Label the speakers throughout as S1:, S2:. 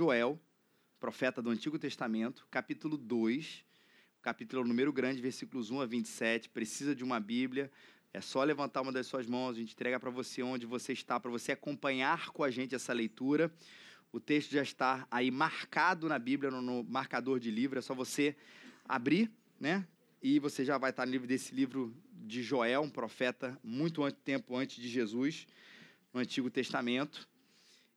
S1: Joel, profeta do Antigo Testamento, capítulo 2, capítulo número grande, versículos 1 a 27. Precisa de uma Bíblia, é só levantar uma das suas mãos, a gente entrega para você onde você está, para você acompanhar com a gente essa leitura. O texto já está aí marcado na Bíblia, no, no marcador de livro, é só você abrir, né? E você já vai estar no livro desse livro de Joel, um profeta muito tempo antes de Jesus, no Antigo Testamento.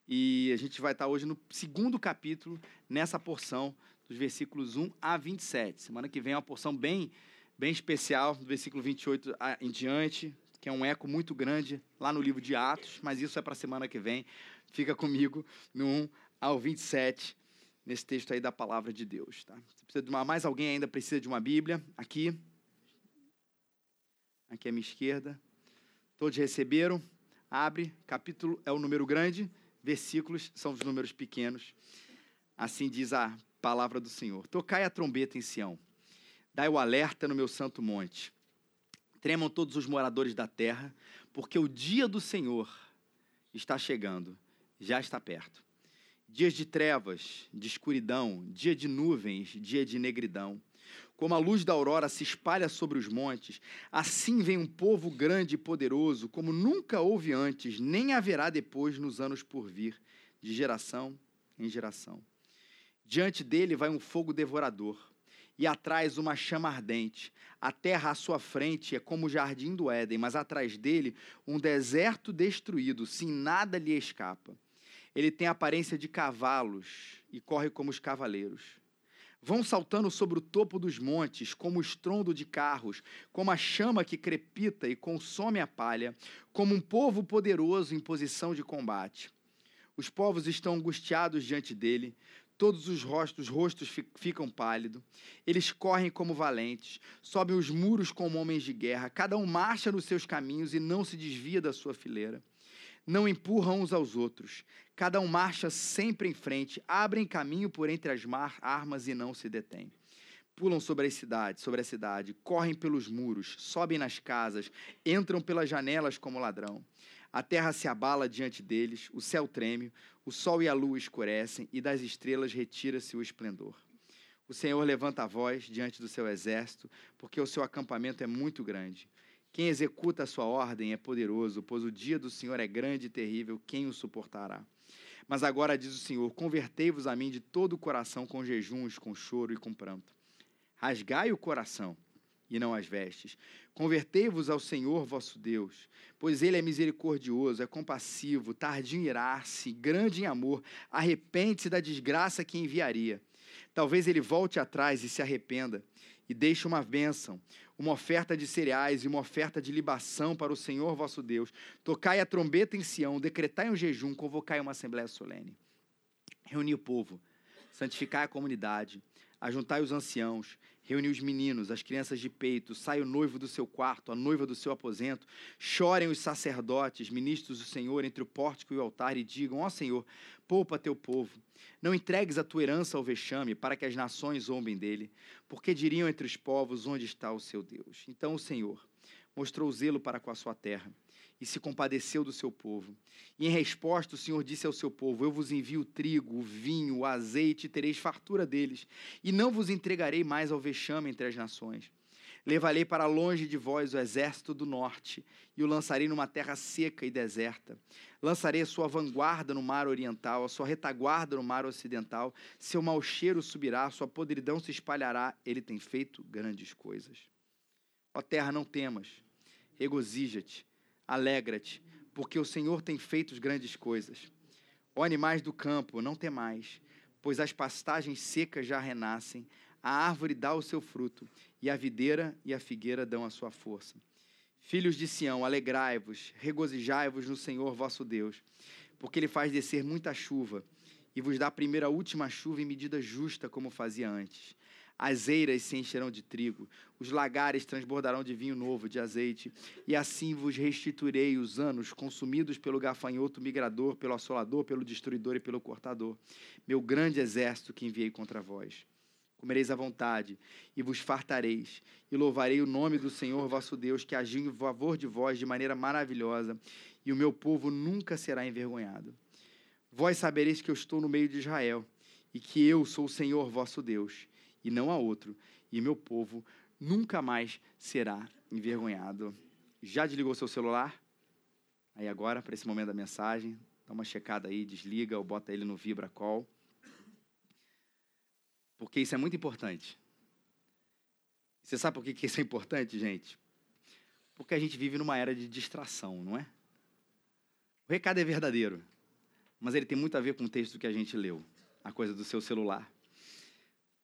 S1: E a gente vai estar hoje no segundo capítulo, nessa porção dos versículos 1 a 27. Semana que vem é uma porção bem bem especial, do versículo 28 em diante, que é um eco muito grande lá no livro de Atos, mas isso é para a semana que vem. Fica comigo no 1 ao 27, nesse texto aí da palavra de Deus. Tá? Precisa de uma, mais alguém ainda precisa de uma Bíblia? Aqui. Aqui à minha esquerda. Todos receberam? Abre, capítulo é o número grande, versículos são os números pequenos. Assim diz a palavra do Senhor. Tocai a trombeta em Sião Dai o alerta no meu santo monte. Tremam todos os moradores da terra, porque o dia do Senhor está chegando, já está perto. Dias de trevas, de escuridão, dia de nuvens, dia de negridão. Como a luz da aurora se espalha sobre os montes, assim vem um povo grande e poderoso, como nunca houve antes, nem haverá depois nos anos por vir, de geração em geração. Diante dele vai um fogo devorador e atrás uma chama ardente. A terra à sua frente é como o jardim do Éden, mas atrás dele um deserto destruído, sim, nada lhe escapa. Ele tem aparência de cavalos e corre como os cavaleiros. Vão saltando sobre o topo dos montes, como o estrondo de carros, como a chama que crepita e consome a palha, como um povo poderoso em posição de combate. Os povos estão angustiados diante dele, todos os rostos, rostos ficam pálidos. Eles correm como valentes, sobem os muros como homens de guerra. Cada um marcha nos seus caminhos e não se desvia da sua fileira. Não empurram uns aos outros. Cada um marcha sempre em frente, abrem caminho por entre as armas e não se detêm. Pulam sobre a cidade, sobre a cidade, correm pelos muros, sobem nas casas, entram pelas janelas como ladrão. A terra se abala diante deles, o céu treme, o sol e a lua escurecem, e das estrelas retira-se o esplendor. O Senhor levanta a voz diante do seu exército, porque o seu acampamento é muito grande. Quem executa a sua ordem é poderoso, pois o dia do Senhor é grande e terrível, quem o suportará? Mas agora diz o Senhor: Convertei-vos a mim de todo o coração com jejuns, com choro e com pranto. Rasgai o coração e não as vestes. Convertei-vos ao Senhor vosso Deus, pois ele é misericordioso, é compassivo, tardio em irar-se, grande em amor, arrepende-se da desgraça que enviaria. Talvez ele volte atrás e se arrependa e deixe uma bênção, uma oferta de cereais e uma oferta de libação para o Senhor vosso Deus. Tocai a trombeta em Sião, decretai um jejum, convocai uma assembléia solene. Reuni o povo, santificai a comunidade, ajuntai os anciãos, reuni os meninos, as crianças de peito, sai o noivo do seu quarto, a noiva do seu aposento, chorem os sacerdotes, ministros do Senhor, entre o pórtico e o altar, e digam: Ó Senhor, poupa teu povo. Não entregues a tua herança ao vexame, para que as nações zombem dele, porque diriam entre os povos: Onde está o seu Deus? Então o Senhor mostrou zelo para com a sua terra e se compadeceu do seu povo. E em resposta, o Senhor disse ao seu povo: Eu vos envio trigo, vinho, azeite, e tereis fartura deles, e não vos entregarei mais ao vexame entre as nações. Levarei para longe de vós o exército do norte, e o lançarei numa terra seca e deserta. Lançarei a sua vanguarda no mar oriental, a sua retaguarda no mar ocidental. Seu mau cheiro subirá, sua podridão se espalhará. Ele tem feito grandes coisas. Ó terra, não temas, regozija-te Alegra-te, porque o Senhor tem feito grandes coisas. Ó animais do campo, não temais, pois as pastagens secas já renascem, a árvore dá o seu fruto, e a videira e a figueira dão a sua força. Filhos de Sião, alegrai-vos, regozijai-vos no Senhor vosso Deus, porque ele faz descer muita chuva e vos dá a primeira a última chuva em medida justa, como fazia antes. As eiras se encherão de trigo, os lagares transbordarão de vinho novo, de azeite, e assim vos restituirei os anos consumidos pelo gafanhoto migrador, pelo assolador, pelo destruidor e pelo cortador, meu grande exército que enviei contra vós. Comereis à vontade e vos fartareis, e louvarei o nome do Senhor vosso Deus, que agiu em favor de vós de maneira maravilhosa, e o meu povo nunca será envergonhado. vós sabereis que eu estou no meio de Israel, e que eu sou o Senhor vosso Deus, e não há outro, e meu povo nunca mais será envergonhado. Já desligou seu celular? Aí agora, para esse momento da mensagem, dá uma checada aí, desliga ou bota ele no Vibra Call. Porque isso é muito importante. Você sabe por que isso é importante, gente? Porque a gente vive numa era de distração, não é? O recado é verdadeiro, mas ele tem muito a ver com o texto que a gente leu, a coisa do seu celular.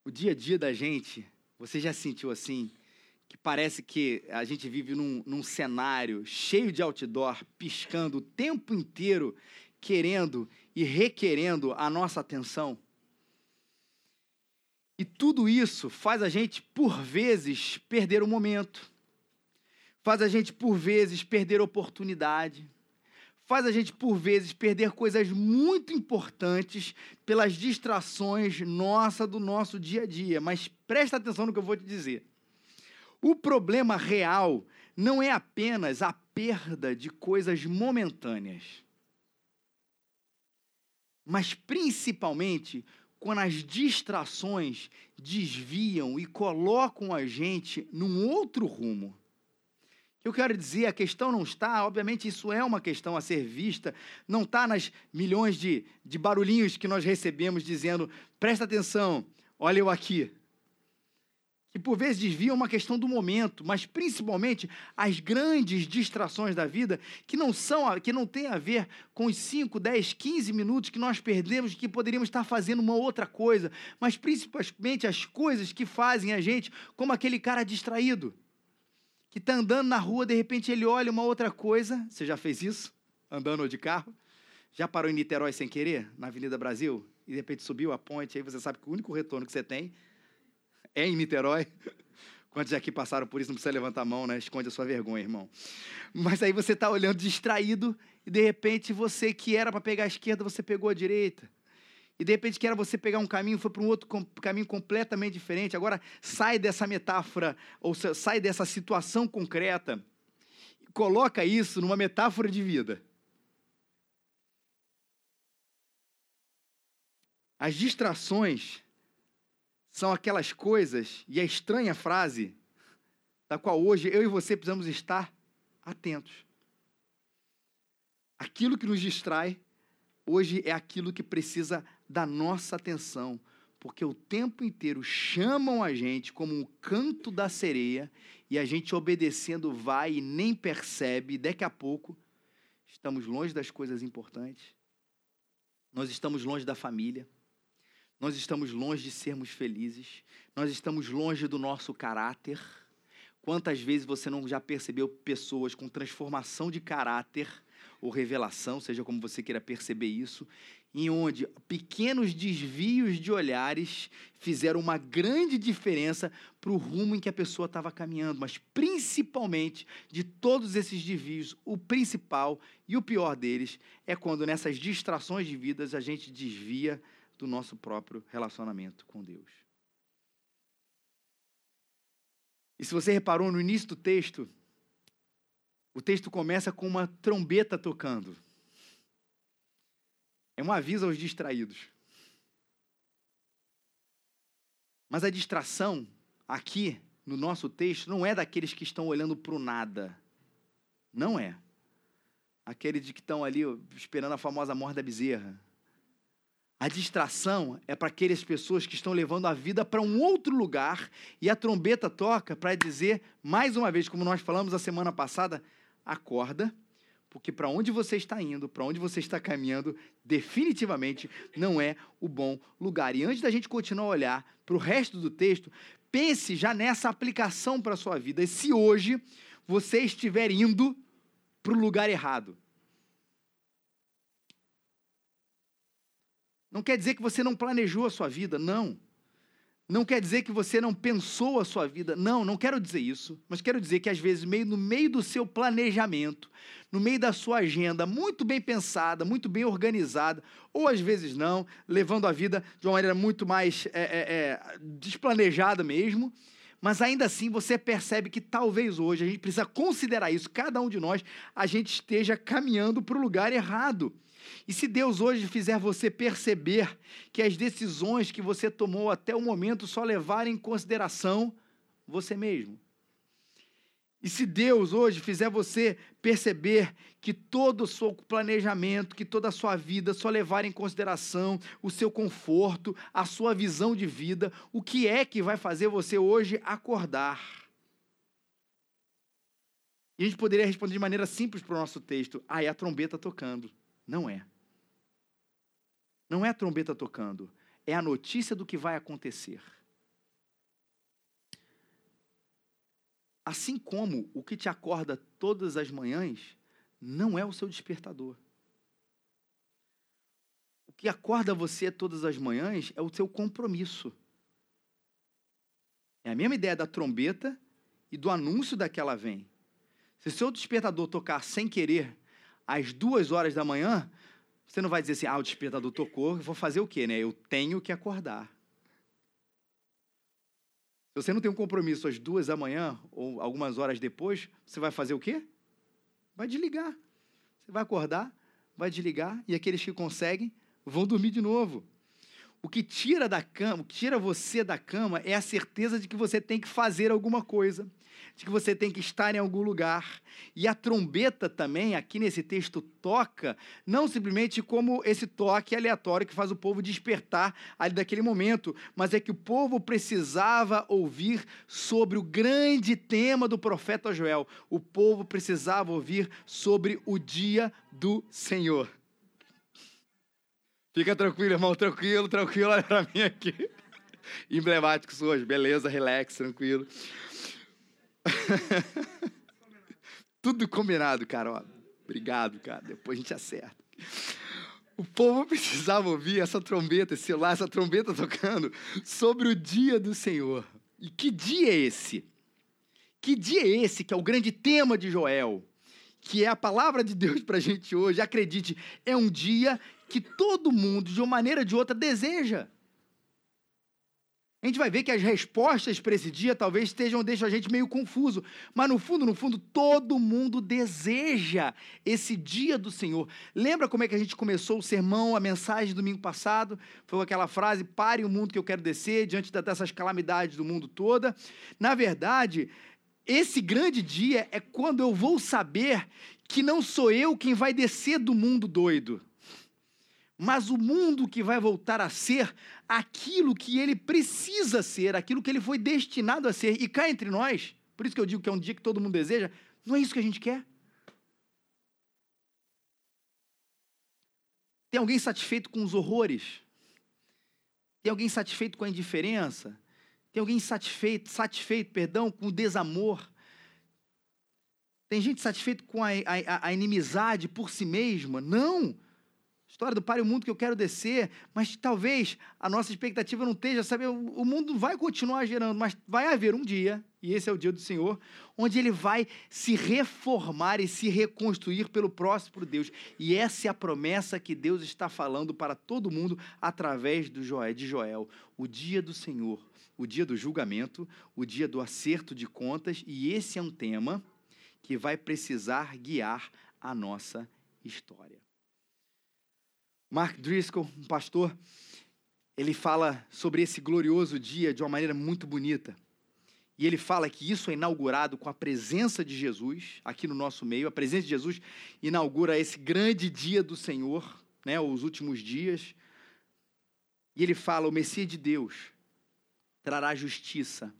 S1: O dia a dia da gente, você já sentiu assim, que parece que a gente vive num, num cenário cheio de outdoor, piscando o tempo inteiro, querendo e requerendo a nossa atenção? E tudo isso faz a gente, por vezes, perder o momento, faz a gente, por vezes, perder oportunidade, faz a gente, por vezes, perder coisas muito importantes pelas distrações nossa do nosso dia a dia. Mas presta atenção no que eu vou te dizer. O problema real não é apenas a perda de coisas momentâneas, mas principalmente quando as distrações desviam e colocam a gente num outro rumo. O que eu quero dizer, a questão não está, obviamente isso é uma questão a ser vista, não está nas milhões de, de barulhinhos que nós recebemos dizendo, presta atenção, olha eu aqui. Que por vezes desviam uma questão do momento, mas principalmente as grandes distrações da vida que não são, que não tem a ver com os 5, 10, 15 minutos que nós perdemos que poderíamos estar fazendo uma outra coisa, mas principalmente as coisas que fazem a gente como aquele cara distraído que está andando na rua, de repente ele olha uma outra coisa. Você já fez isso? Andando de carro? Já parou em Niterói sem querer, na Avenida Brasil? E de repente subiu a ponte, aí você sabe que o único retorno que você tem é em Niterói. Quantos aqui passaram por isso, não precisa levantar a mão, né? Esconde a sua vergonha, irmão. Mas aí você está olhando distraído e de repente você que era para pegar a esquerda, você pegou a direita. E de repente que era você pegar um caminho, foi para um outro caminho completamente diferente. Agora sai dessa metáfora, ou sai dessa situação concreta, coloca isso numa metáfora de vida. As distrações são aquelas coisas, e a estranha frase, da qual hoje eu e você precisamos estar atentos. Aquilo que nos distrai, hoje é aquilo que precisa da nossa atenção, porque o tempo inteiro chamam a gente como um canto da sereia, e a gente obedecendo vai e nem percebe, daqui a pouco estamos longe das coisas importantes, nós estamos longe da família nós estamos longe de sermos felizes, nós estamos longe do nosso caráter. Quantas vezes você não já percebeu pessoas com transformação de caráter ou revelação, seja como você queira perceber isso, em onde pequenos desvios de olhares fizeram uma grande diferença para o rumo em que a pessoa estava caminhando, mas principalmente de todos esses desvios, o principal e o pior deles é quando nessas distrações de vidas a gente desvia do nosso próprio relacionamento com Deus. E se você reparou no início do texto, o texto começa com uma trombeta tocando. É um aviso aos distraídos. Mas a distração aqui no nosso texto não é daqueles que estão olhando para o nada. Não é. Aqueles que estão ali esperando a famosa morte da bezerra. A distração é para aquelas pessoas que estão levando a vida para um outro lugar e a trombeta toca para dizer, mais uma vez, como nós falamos a semana passada, acorda, porque para onde você está indo, para onde você está caminhando, definitivamente não é o bom lugar. E antes da gente continuar a olhar para o resto do texto, pense já nessa aplicação para a sua vida. E se hoje você estiver indo para o lugar errado, Não quer dizer que você não planejou a sua vida, não. Não quer dizer que você não pensou a sua vida, não, não quero dizer isso, mas quero dizer que às vezes, meio, no meio do seu planejamento, no meio da sua agenda, muito bem pensada, muito bem organizada, ou às vezes não, levando a vida de uma maneira muito mais é, é, é, desplanejada mesmo, mas ainda assim você percebe que talvez hoje a gente precisa considerar isso, cada um de nós, a gente esteja caminhando para o lugar errado. E se Deus hoje fizer você perceber que as decisões que você tomou até o momento só levaram em consideração você mesmo? E se Deus hoje fizer você perceber que todo o seu planejamento, que toda a sua vida só levar em consideração o seu conforto, a sua visão de vida, o que é que vai fazer você hoje acordar? E a gente poderia responder de maneira simples para o nosso texto: ah, é a trombeta tocando. Não é. Não é a trombeta tocando, é a notícia do que vai acontecer. Assim como o que te acorda todas as manhãs não é o seu despertador. O que acorda você todas as manhãs é o seu compromisso. É a mesma ideia da trombeta e do anúncio daquela vem. Se o seu despertador tocar sem querer às duas horas da manhã, você não vai dizer assim, ah, o despertador tocou, vou fazer o quê, né? Eu tenho que acordar. Se você não tem um compromisso às duas da manhã ou algumas horas depois, você vai fazer o quê? Vai desligar. Você vai acordar, vai desligar e aqueles que conseguem vão dormir de novo. O que tira da cama, o que tira você da cama é a certeza de que você tem que fazer alguma coisa de que você tem que estar em algum lugar. E a trombeta também, aqui nesse texto, toca, não simplesmente como esse toque aleatório que faz o povo despertar ali daquele momento, mas é que o povo precisava ouvir sobre o grande tema do profeta Joel. O povo precisava ouvir sobre o dia do Senhor. Fica tranquilo, irmão, tranquilo, tranquilo, olha para mim aqui. Emblemáticos hoje, beleza, relax, tranquilo. Tudo combinado, cara. Ó, obrigado, cara. Depois a gente acerta. O povo precisava ouvir essa trombeta, esse lá, essa trombeta tocando sobre o dia do Senhor. E que dia é esse? Que dia é esse que é o grande tema de Joel? Que é a palavra de Deus para a gente hoje. Acredite, é um dia que todo mundo, de uma maneira ou de outra, deseja. A gente vai ver que as respostas para esse dia talvez estejam deixando a gente meio confuso, mas no fundo, no fundo, todo mundo deseja esse dia do Senhor. Lembra como é que a gente começou o sermão, a mensagem do domingo passado? Foi aquela frase: "Pare o mundo que eu quero descer diante dessas calamidades do mundo toda". Na verdade, esse grande dia é quando eu vou saber que não sou eu quem vai descer do mundo doido mas o mundo que vai voltar a ser aquilo que ele precisa ser, aquilo que ele foi destinado a ser. E cá entre nós, por isso que eu digo que é um dia que todo mundo deseja, não é isso que a gente quer. Tem alguém satisfeito com os horrores? Tem alguém satisfeito com a indiferença? Tem alguém satisfeito, satisfeito, perdão, com o desamor? Tem gente satisfeito com a, a, a inimizade por si mesma? Não! História do Pare o Mundo que eu quero descer, mas talvez a nossa expectativa não esteja, sabe, o mundo vai continuar gerando, mas vai haver um dia, e esse é o dia do Senhor, onde ele vai se reformar e se reconstruir pelo próximo Deus. E essa é a promessa que Deus está falando para todo mundo através do Joel, de Joel, o dia do Senhor, o dia do julgamento, o dia do acerto de contas, e esse é um tema que vai precisar guiar a nossa história. Mark Driscoll, um pastor, ele fala sobre esse glorioso dia de uma maneira muito bonita. E ele fala que isso é inaugurado com a presença de Jesus aqui no nosso meio. A presença de Jesus inaugura esse grande dia do Senhor, né, os últimos dias. E ele fala: o Messias de Deus trará justiça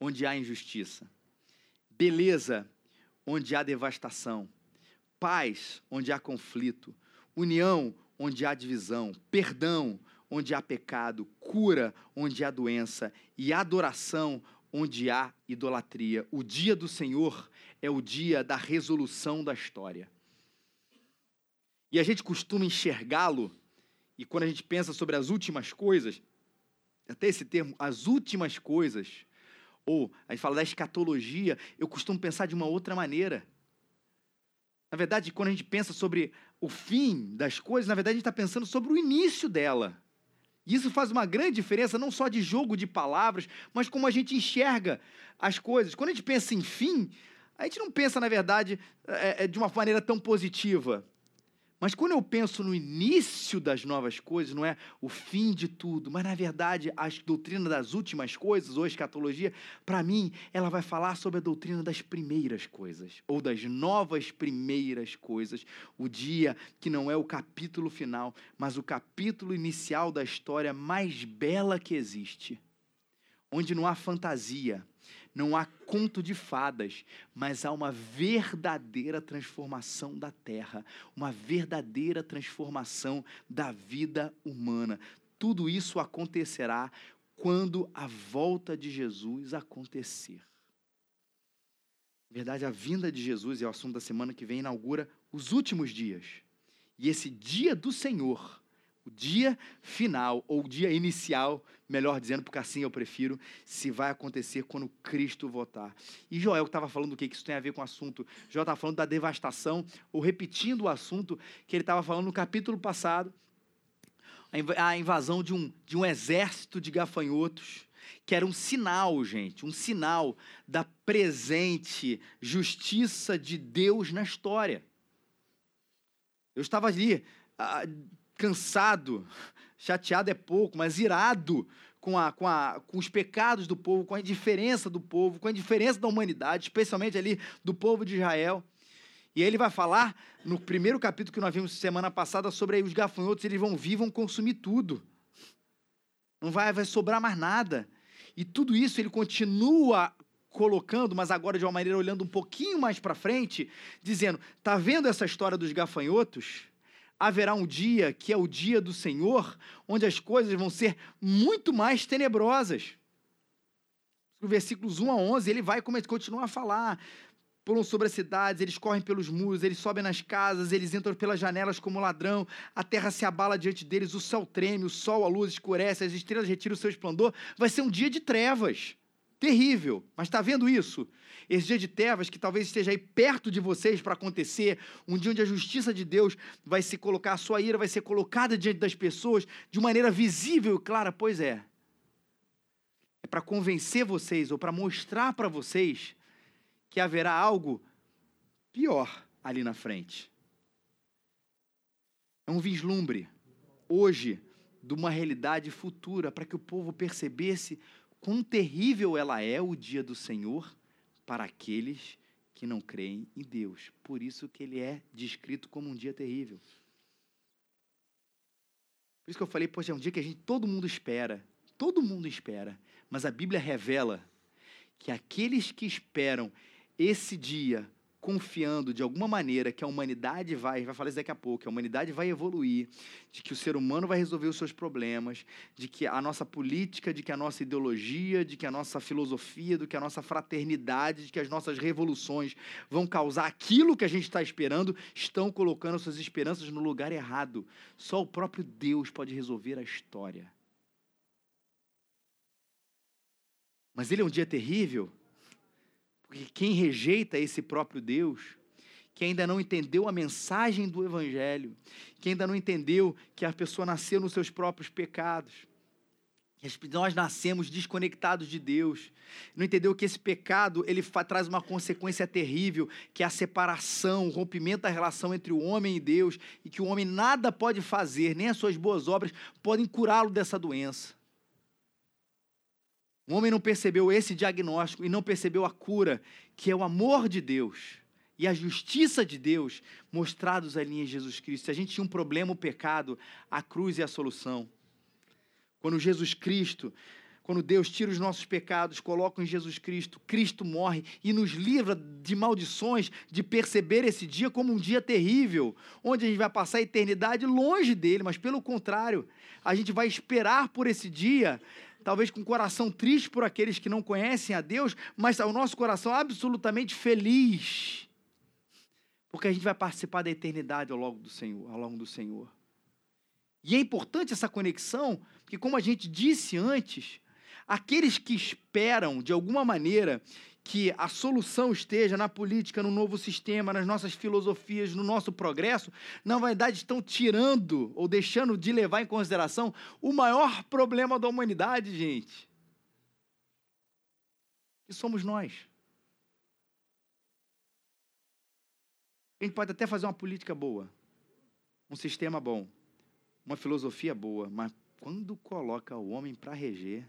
S1: onde há injustiça, beleza onde há devastação, paz onde há conflito, união onde há divisão, perdão onde há pecado, cura onde há doença e adoração onde há idolatria. O dia do Senhor é o dia da resolução da história. E a gente costuma enxergá-lo, e quando a gente pensa sobre as últimas coisas, até esse termo, as últimas coisas, ou a gente fala da escatologia, eu costumo pensar de uma outra maneira. Na verdade, quando a gente pensa sobre o fim das coisas, na verdade, a gente está pensando sobre o início dela. E isso faz uma grande diferença, não só de jogo de palavras, mas como a gente enxerga as coisas. Quando a gente pensa em fim, a gente não pensa, na verdade, é, é, de uma maneira tão positiva. Mas quando eu penso no início das novas coisas, não é o fim de tudo, mas na verdade a doutrina das últimas coisas, ou a escatologia, para mim, ela vai falar sobre a doutrina das primeiras coisas, ou das novas primeiras coisas. O dia que não é o capítulo final, mas o capítulo inicial da história mais bela que existe, onde não há fantasia, não há conto de fadas, mas há uma verdadeira transformação da terra, uma verdadeira transformação da vida humana. Tudo isso acontecerá quando a volta de Jesus acontecer. Na verdade, a vinda de Jesus, é o assunto da semana que vem, inaugura os últimos dias. E esse dia do Senhor o dia final, ou o dia inicial, melhor dizendo, porque assim eu prefiro, se vai acontecer quando Cristo voltar. E Joel estava falando do que isso tem a ver com o assunto. Joel estava falando da devastação, ou repetindo o assunto que ele estava falando no capítulo passado, a invasão de um, de um exército de gafanhotos, que era um sinal, gente, um sinal da presente justiça de Deus na história. Eu estava ali ah, cansado, chateado é pouco, mas irado com, a, com, a, com os pecados do povo, com a indiferença do povo, com a indiferença da humanidade, especialmente ali do povo de Israel. E ele vai falar no primeiro capítulo que nós vimos semana passada sobre aí os gafanhotos, eles vão vir, vão consumir tudo. Não vai, vai sobrar mais nada. E tudo isso ele continua colocando, mas agora de uma maneira olhando um pouquinho mais para frente, dizendo: "Tá vendo essa história dos gafanhotos? Haverá um dia que é o dia do Senhor, onde as coisas vão ser muito mais tenebrosas. No versículos 1 a 11, ele vai continuar a falar. Pulam sobre as cidades, eles correm pelos muros, eles sobem nas casas, eles entram pelas janelas como ladrão, a terra se abala diante deles, o céu treme, o sol, a luz escurece, as estrelas retiram o seu esplendor. Vai ser um dia de trevas. Terrível. Mas está vendo isso? Esse dia de trevas que talvez esteja aí perto de vocês para acontecer, um dia onde a justiça de Deus vai se colocar, a sua ira vai ser colocada diante das pessoas de maneira visível e clara, pois é. É para convencer vocês ou para mostrar para vocês que haverá algo pior ali na frente. É um vislumbre, hoje, de uma realidade futura, para que o povo percebesse quão terrível ela é o dia do Senhor para aqueles que não creem em Deus. Por isso que ele é descrito como um dia terrível. Por isso que eu falei, poxa, é um dia que a gente todo mundo espera, todo mundo espera, mas a Bíblia revela que aqueles que esperam esse dia confiando de alguma maneira que a humanidade vai, vai falar isso daqui a pouco, que a humanidade vai evoluir, de que o ser humano vai resolver os seus problemas, de que a nossa política, de que a nossa ideologia, de que a nossa filosofia, de que a nossa fraternidade, de que as nossas revoluções vão causar aquilo que a gente está esperando, estão colocando suas esperanças no lugar errado. Só o próprio Deus pode resolver a história. Mas ele é um dia terrível porque quem rejeita esse próprio Deus, que ainda não entendeu a mensagem do Evangelho, que ainda não entendeu que a pessoa nasceu nos seus próprios pecados, nós nascemos desconectados de Deus, não entendeu que esse pecado ele traz uma consequência terrível, que é a separação, o rompimento da relação entre o homem e Deus, e que o homem nada pode fazer, nem as suas boas obras podem curá-lo dessa doença. O homem não percebeu esse diagnóstico e não percebeu a cura, que é o amor de Deus e a justiça de Deus mostrados ali em Jesus Cristo. Se a gente tinha um problema, o pecado, a cruz é a solução. Quando Jesus Cristo, quando Deus tira os nossos pecados, coloca em Jesus Cristo, Cristo morre e nos livra de maldições, de perceber esse dia como um dia terrível, onde a gente vai passar a eternidade longe dele, mas pelo contrário, a gente vai esperar por esse dia talvez com o coração triste por aqueles que não conhecem a Deus, mas o nosso coração absolutamente feliz, porque a gente vai participar da eternidade ao longo do Senhor, ao longo do Senhor. E é importante essa conexão, porque como a gente disse antes, aqueles que esperam de alguma maneira que a solução esteja na política, no novo sistema, nas nossas filosofias, no nosso progresso, na verdade estão tirando ou deixando de levar em consideração o maior problema da humanidade, gente. Que somos nós. A gente pode até fazer uma política boa, um sistema bom, uma filosofia boa, mas quando coloca o homem para reger,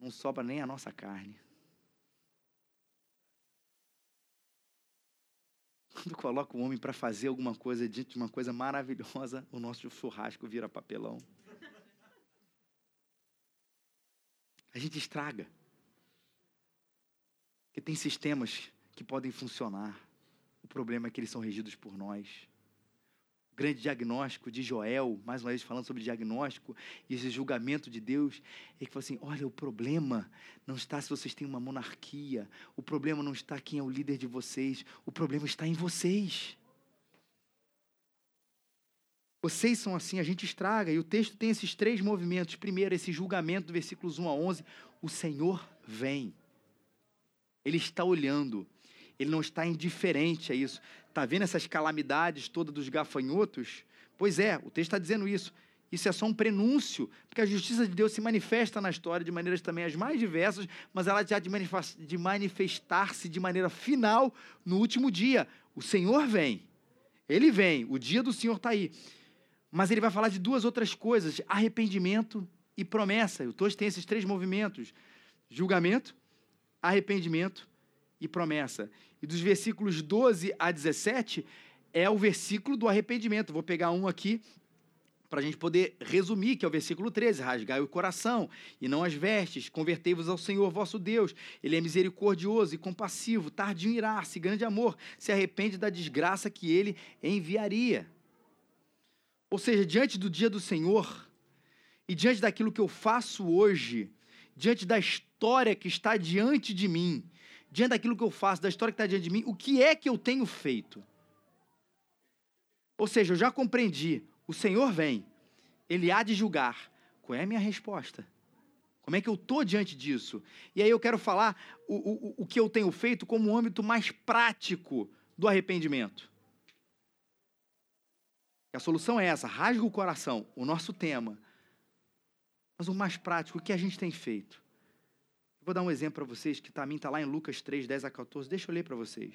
S1: não sobra nem a nossa carne. Quando coloca o homem para fazer alguma coisa de uma coisa maravilhosa, o nosso churrasco vira papelão. A gente estraga. Porque tem sistemas que podem funcionar. O problema é que eles são regidos por nós. Grande diagnóstico de Joel, mais uma vez falando sobre diagnóstico e esse julgamento de Deus, é que fala assim: olha, o problema não está se vocês têm uma monarquia, o problema não está quem é o líder de vocês, o problema está em vocês. Vocês são assim, a gente estraga. E o texto tem esses três movimentos. Primeiro, esse julgamento do versículos 1 a 11. O Senhor vem. Ele está olhando. Ele não está indiferente a isso. Está vendo essas calamidades todas dos gafanhotos? Pois é, o texto está dizendo isso. Isso é só um prenúncio, porque a justiça de Deus se manifesta na história de maneiras também as mais diversas, mas ela já de manifestar-se de maneira final no último dia. O Senhor vem. Ele vem, o dia do Senhor está aí. Mas ele vai falar de duas outras coisas: arrependimento e promessa. O texto tem esses três movimentos: julgamento, arrependimento e promessa. E dos versículos 12 a 17 é o versículo do arrependimento. Vou pegar um aqui para a gente poder resumir, que é o versículo 13: rasgai o coração e não as vestes, convertei-vos ao Senhor vosso Deus. Ele é misericordioso e compassivo, tardio em irar-se, grande amor, se arrepende da desgraça que ele enviaria. Ou seja, diante do dia do Senhor e diante daquilo que eu faço hoje, diante da história que está diante de mim, diante daquilo que eu faço, da história que está diante de mim, o que é que eu tenho feito? Ou seja, eu já compreendi, o Senhor vem, Ele há de julgar. Qual é a minha resposta? Como é que eu estou diante disso? E aí eu quero falar o, o, o que eu tenho feito como um âmbito mais prático do arrependimento. A solução é essa, rasga o coração, o nosso tema. Mas o mais prático, o que a gente tem feito? Vou dar um exemplo para vocês, que também está lá em Lucas 3, 10 a 14. Deixa eu ler para vocês.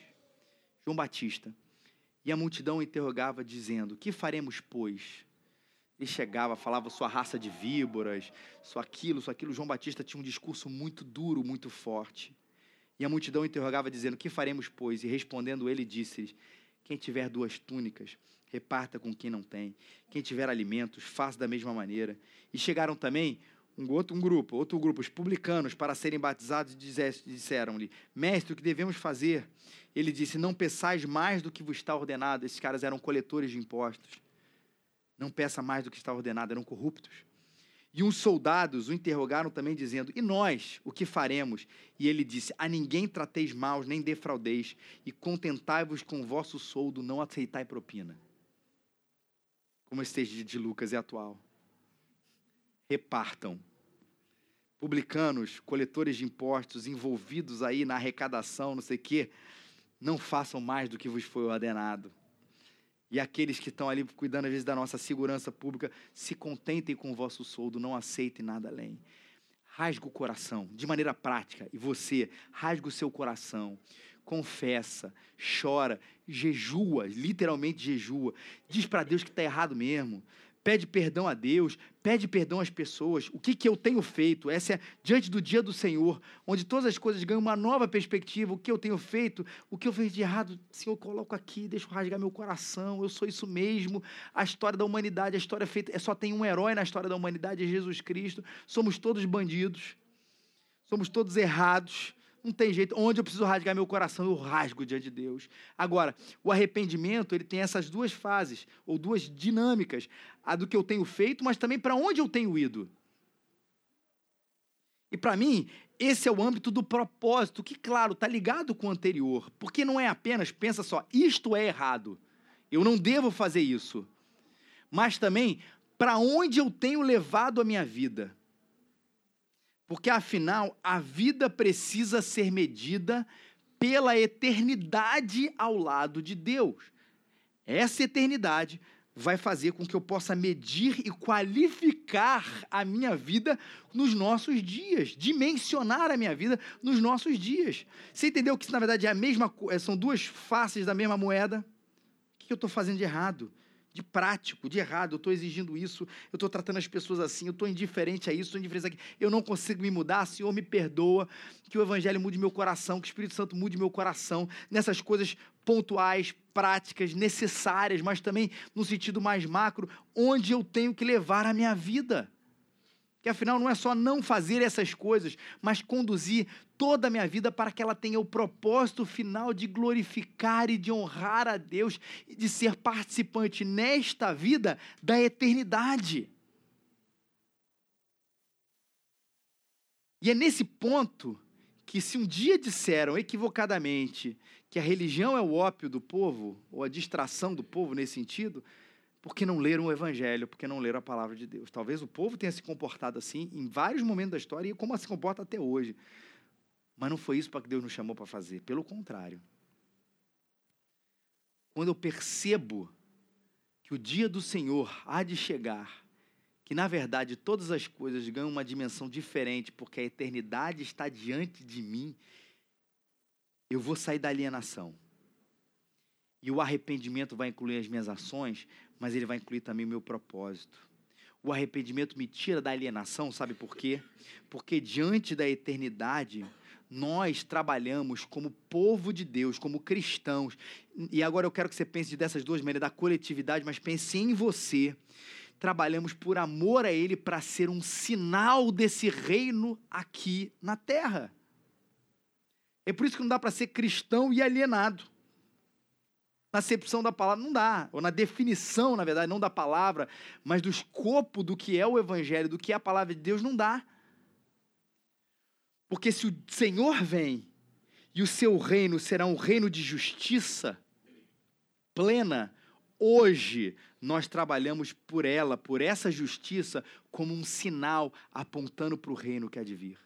S1: João Batista. E a multidão interrogava, dizendo: Que faremos, pois? Ele chegava, falava sua raça de víboras, só aquilo, só aquilo. João Batista tinha um discurso muito duro, muito forte. E a multidão interrogava, dizendo: Que faremos, pois? E respondendo ele, disse-lhes: Quem tiver duas túnicas, reparta com quem não tem. Quem tiver alimentos, faça da mesma maneira. E chegaram também um outro um grupo, outro grupo, os publicanos, para serem batizados, disseram-lhe: Mestre, o que devemos fazer? Ele disse: Não peçais mais do que vos está ordenado. Esses caras eram coletores de impostos. Não peça mais do que está ordenado, eram corruptos. E uns soldados o interrogaram também, dizendo: E nós, o que faremos? E ele disse: A ninguém trateis maus, nem defraudeis, e contentai-vos com o vosso soldo, não aceitai propina. Como texto de Lucas é atual repartam. Publicanos, coletores de impostos, envolvidos aí na arrecadação, não sei o quê, não façam mais do que vos foi ordenado. E aqueles que estão ali cuidando, às vezes, da nossa segurança pública, se contentem com o vosso soldo, não aceitem nada além. Rasga o coração, de maneira prática. E você, rasga o seu coração. Confessa, chora, jejua, literalmente jejua. Diz para Deus que está errado mesmo pede perdão a Deus, pede perdão às pessoas. O que, que eu tenho feito? Essa é diante do dia do Senhor, onde todas as coisas ganham uma nova perspectiva. O que eu tenho feito? O que eu fiz de errado? Senhor, coloco aqui, deixa eu rasgar meu coração. Eu sou isso mesmo. A história da humanidade, a história feita, é só tem um herói na história da humanidade, é Jesus Cristo. Somos todos bandidos. Somos todos errados. Não tem jeito. Onde eu preciso rasgar meu coração, eu rasgo diante de Deus. Agora, o arrependimento, ele tem essas duas fases, ou duas dinâmicas. A do que eu tenho feito, mas também para onde eu tenho ido. E para mim, esse é o âmbito do propósito, que, claro, está ligado com o anterior. Porque não é apenas, pensa só, isto é errado. Eu não devo fazer isso. Mas também, para onde eu tenho levado a minha vida. Porque afinal, a vida precisa ser medida pela eternidade ao lado de Deus. Essa eternidade vai fazer com que eu possa medir e qualificar a minha vida nos nossos dias, dimensionar a minha vida nos nossos dias. Você entendeu que isso, na verdade, é a mesma, são duas faces da mesma moeda? O que eu estou fazendo de errado? De prático, de errado. Eu estou exigindo isso, eu estou tratando as pessoas assim, eu estou indiferente a isso, estou indiferente aqui. Eu não consigo me mudar, Senhor, me perdoa. Que o Evangelho mude meu coração, que o Espírito Santo mude meu coração nessas coisas pontuais, práticas, necessárias, mas também no sentido mais macro, onde eu tenho que levar a minha vida. Que afinal não é só não fazer essas coisas, mas conduzir toda a minha vida para que ela tenha o propósito final de glorificar e de honrar a Deus e de ser participante nesta vida da eternidade. E é nesse ponto que, se um dia disseram equivocadamente que a religião é o ópio do povo, ou a distração do povo nesse sentido, porque não leram o evangelho, porque não leram a palavra de Deus. Talvez o povo tenha se comportado assim em vários momentos da história e como se comporta até hoje. Mas não foi isso para que Deus nos chamou para fazer. Pelo contrário. Quando eu percebo que o dia do Senhor há de chegar, que na verdade todas as coisas ganham uma dimensão diferente, porque a eternidade está diante de mim, eu vou sair da alienação. E o arrependimento vai incluir as minhas ações, mas ele vai incluir também o meu propósito. O arrependimento me tira da alienação, sabe por quê? Porque diante da eternidade, nós trabalhamos como povo de Deus, como cristãos. E agora eu quero que você pense dessas duas maneiras, da coletividade, mas pense em você. Trabalhamos por amor a Ele para ser um sinal desse reino aqui na terra. É por isso que não dá para ser cristão e alienado. Na acepção da palavra, não dá. Ou na definição, na verdade, não da palavra, mas do escopo do que é o Evangelho, do que é a palavra de Deus, não dá. Porque se o Senhor vem e o seu reino será um reino de justiça plena, hoje nós trabalhamos por ela, por essa justiça, como um sinal apontando para o reino que há de vir.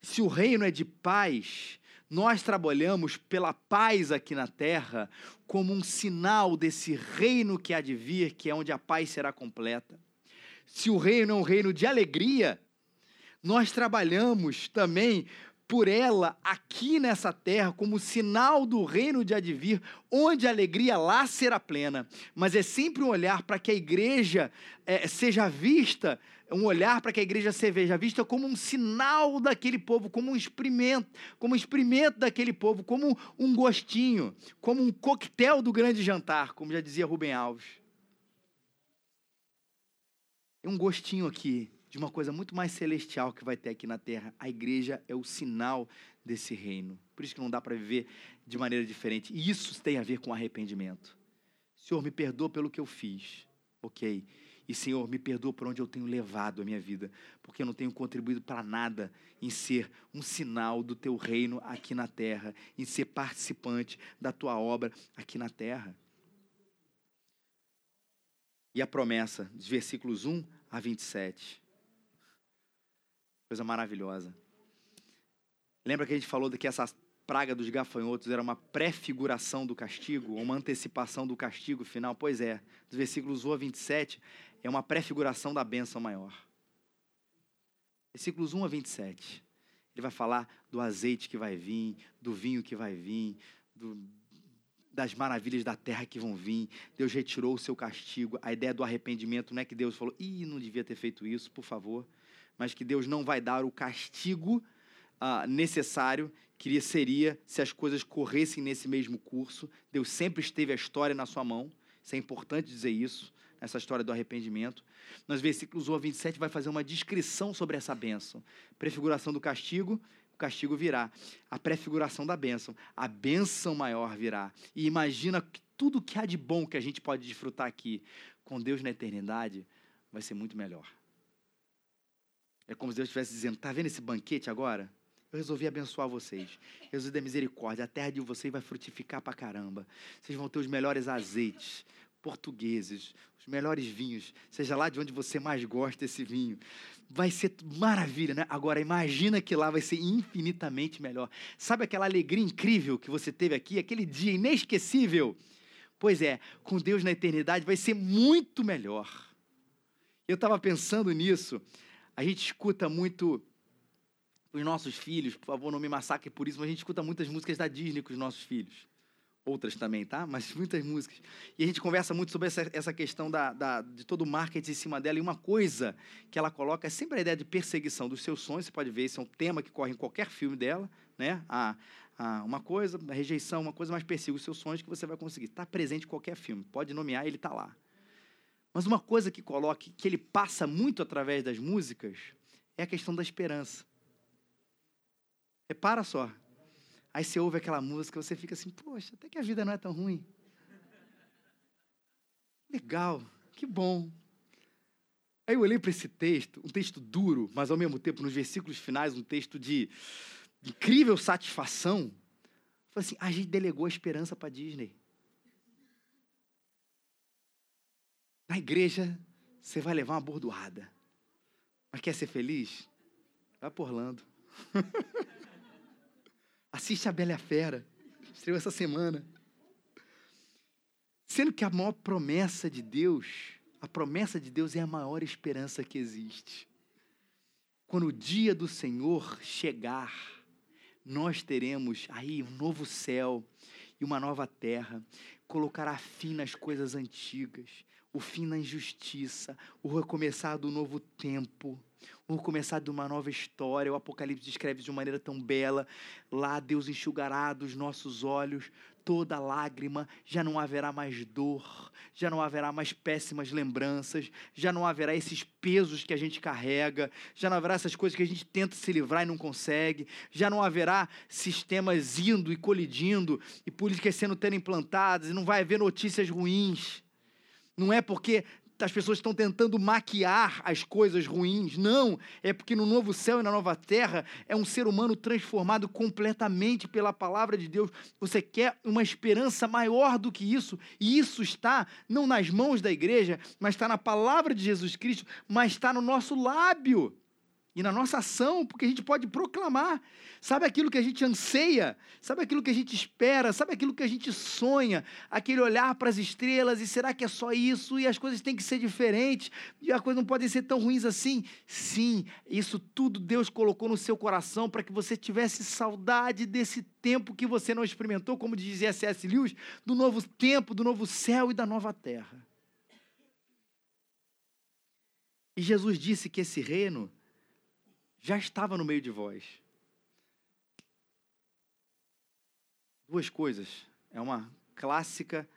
S1: Se o reino é de paz, nós trabalhamos pela paz aqui na terra como um sinal desse reino que há de vir, que é onde a paz será completa. Se o reino é um reino de alegria, nós trabalhamos também por ela aqui nessa terra como sinal do reino de advir, onde a alegria lá será plena. Mas é sempre um olhar para que a igreja é, seja vista, um olhar para que a igreja seja vista como um sinal daquele povo, como um experimento, como um experimento daquele povo, como um gostinho, como um coquetel do grande jantar, como já dizia Rubem Alves. É um gostinho aqui de uma coisa muito mais celestial que vai ter aqui na terra. A igreja é o sinal desse reino. Por isso que não dá para viver de maneira diferente. E isso tem a ver com arrependimento. Senhor, me perdoa pelo que eu fiz. Ok. E, Senhor, me perdoa por onde eu tenho levado a minha vida, porque eu não tenho contribuído para nada em ser um sinal do teu reino aqui na terra, em ser participante da tua obra aqui na terra. E a promessa, dos versículos 1 a 27. Coisa maravilhosa. Lembra que a gente falou de que essa praga dos gafanhotos era uma prefiguração do castigo, uma antecipação do castigo final? Pois é, dos versículos 1 a 27, é uma prefiguração da bênção maior. Versículos 1 a 27. Ele vai falar do azeite que vai vir, do vinho que vai vir, do, das maravilhas da terra que vão vir. Deus retirou o seu castigo. A ideia do arrependimento não é que Deus falou, ih, não devia ter feito isso, por favor mas que Deus não vai dar o castigo uh, necessário que seria se as coisas corressem nesse mesmo curso. Deus sempre esteve a história na sua mão. Isso é importante dizer isso, essa história do arrependimento. Nos versículos 1 a 27 vai fazer uma descrição sobre essa bênção. Prefiguração do castigo, o castigo virá. A prefiguração da bênção, a bênção maior virá. E imagina tudo que há de bom que a gente pode desfrutar aqui com Deus na eternidade vai ser muito melhor. É como se Deus estivesse dizendo: está vendo esse banquete agora? Eu resolvi abençoar vocês. Jesus da misericórdia. A terra de vocês vai frutificar pra caramba. Vocês vão ter os melhores azeites portugueses, os melhores vinhos, seja lá de onde você mais gosta desse vinho. Vai ser maravilha, né? Agora, imagina que lá vai ser infinitamente melhor. Sabe aquela alegria incrível que você teve aqui, aquele dia inesquecível? Pois é, com Deus na eternidade vai ser muito melhor. Eu estava pensando nisso a gente escuta muito os nossos filhos, por favor, não me massacre por isso, mas a gente escuta muitas músicas da Disney com os nossos filhos. Outras também, tá? Mas muitas músicas. E a gente conversa muito sobre essa, essa questão da, da, de todo o marketing em cima dela. E uma coisa que ela coloca é sempre a ideia de perseguição dos seus sonhos. Você pode ver, esse é um tema que corre em qualquer filme dela, né? A, a, uma coisa, a rejeição, uma coisa, mas persiga os seus sonhos que você vai conseguir. Está presente em qualquer filme. Pode nomear, ele está lá. Mas uma coisa que coloque, que ele passa muito através das músicas, é a questão da esperança. Repara só, Aí você ouve aquela música, você fica assim, poxa, até que a vida não é tão ruim. Legal, que bom. Aí eu olhei para esse texto, um texto duro, mas ao mesmo tempo, nos versículos finais, um texto de incrível satisfação. Falei assim, a gente delegou a esperança para Disney. Na igreja, você vai levar uma bordoada. Mas quer ser feliz? Vai por Orlando. Assiste a Bela e a Fera. Estreou essa semana. Sendo que a maior promessa de Deus, a promessa de Deus é a maior esperança que existe. Quando o dia do Senhor chegar, nós teremos aí um novo céu e uma nova terra, colocará fim nas coisas antigas, o fim na injustiça, o recomeçar do novo tempo o começar de uma nova história. O Apocalipse descreve de uma maneira tão bela. Lá Deus enxugará dos nossos olhos toda lágrima, já não haverá mais dor, já não haverá mais péssimas lembranças, já não haverá esses pesos que a gente carrega, já não haverá essas coisas que a gente tenta se livrar e não consegue, já não haverá sistemas indo e colidindo e políticas sendo tendo implantadas e não vai haver notícias ruins. Não é porque as pessoas estão tentando maquiar as coisas ruins. Não, é porque no novo céu e na nova terra é um ser humano transformado completamente pela palavra de Deus. Você quer uma esperança maior do que isso, e isso está não nas mãos da igreja, mas está na palavra de Jesus Cristo, mas está no nosso lábio e na nossa ação, porque a gente pode proclamar. Sabe aquilo que a gente anseia? Sabe aquilo que a gente espera? Sabe aquilo que a gente sonha? Aquele olhar para as estrelas e será que é só isso? E as coisas têm que ser diferentes? E as coisas não podem ser tão ruins assim? Sim, isso tudo Deus colocou no seu coração para que você tivesse saudade desse tempo que você não experimentou, como dizia C.S. Lewis, do novo tempo, do novo céu e da nova terra. E Jesus disse que esse reino já estava no meio de vós. Duas coisas. É uma clássica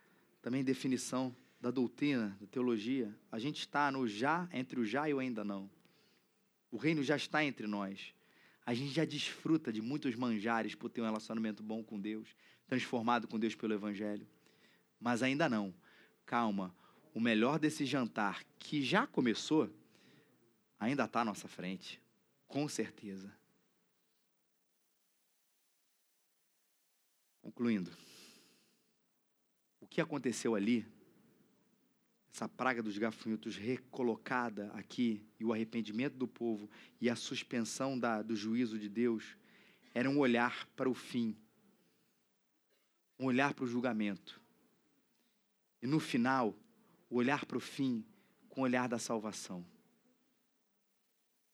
S1: também definição da doutrina, da teologia. A gente está no já, entre o já e o ainda não. O reino já está entre nós. A gente já desfruta de muitos manjares por ter um relacionamento bom com Deus, transformado com Deus pelo Evangelho. Mas ainda não. Calma. O melhor desse jantar, que já começou, ainda está à nossa frente. Com certeza. Concluindo. O que aconteceu ali, essa praga dos gafanhotos recolocada aqui, e o arrependimento do povo e a suspensão da, do juízo de Deus, era um olhar para o fim, um olhar para o julgamento. E no final, o olhar para o fim com o olhar da salvação.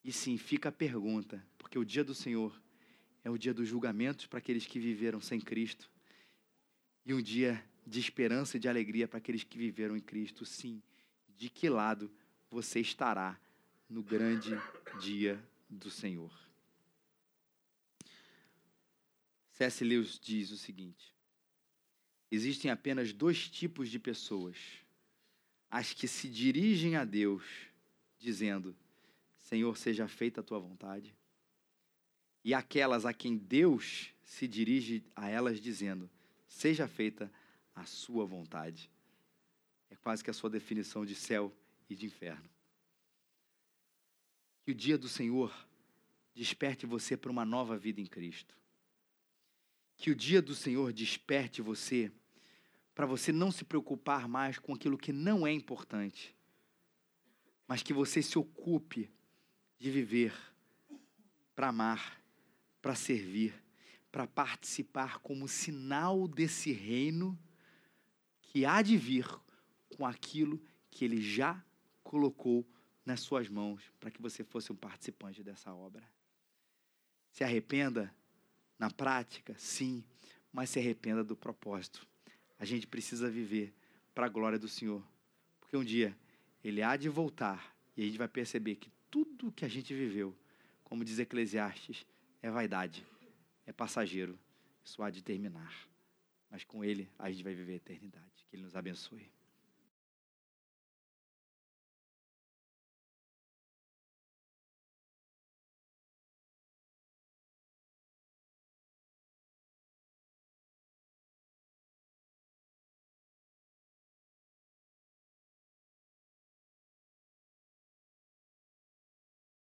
S1: E sim, fica a pergunta, porque o dia do Senhor é o dia dos julgamentos para aqueles que viveram sem Cristo e um dia de esperança e de alegria para aqueles que viveram em Cristo. Sim, de que lado você estará no grande dia do Senhor? C.S. Lewis diz o seguinte: existem apenas dois tipos de pessoas: as que se dirigem a Deus dizendo, Senhor, seja feita a tua vontade. E aquelas a quem Deus se dirige a elas dizendo: Seja feita a sua vontade. É quase que a sua definição de céu e de inferno. Que o dia do Senhor desperte você para uma nova vida em Cristo. Que o dia do Senhor desperte você para você não se preocupar mais com aquilo que não é importante, mas que você se ocupe de viver para amar, para servir, para participar como sinal desse reino que há de vir com aquilo que ele já colocou nas suas mãos para que você fosse um participante dessa obra. Se arrependa na prática, sim, mas se arrependa do propósito. a gente precisa viver para a glória do Senhor. Porque um dia ele há de voltar e a gente vai perceber que tudo que a gente viveu, como diz Eclesiastes, é vaidade, é passageiro. Isso há de terminar. Mas com ele a gente vai viver a eternidade. Que ele nos abençoe.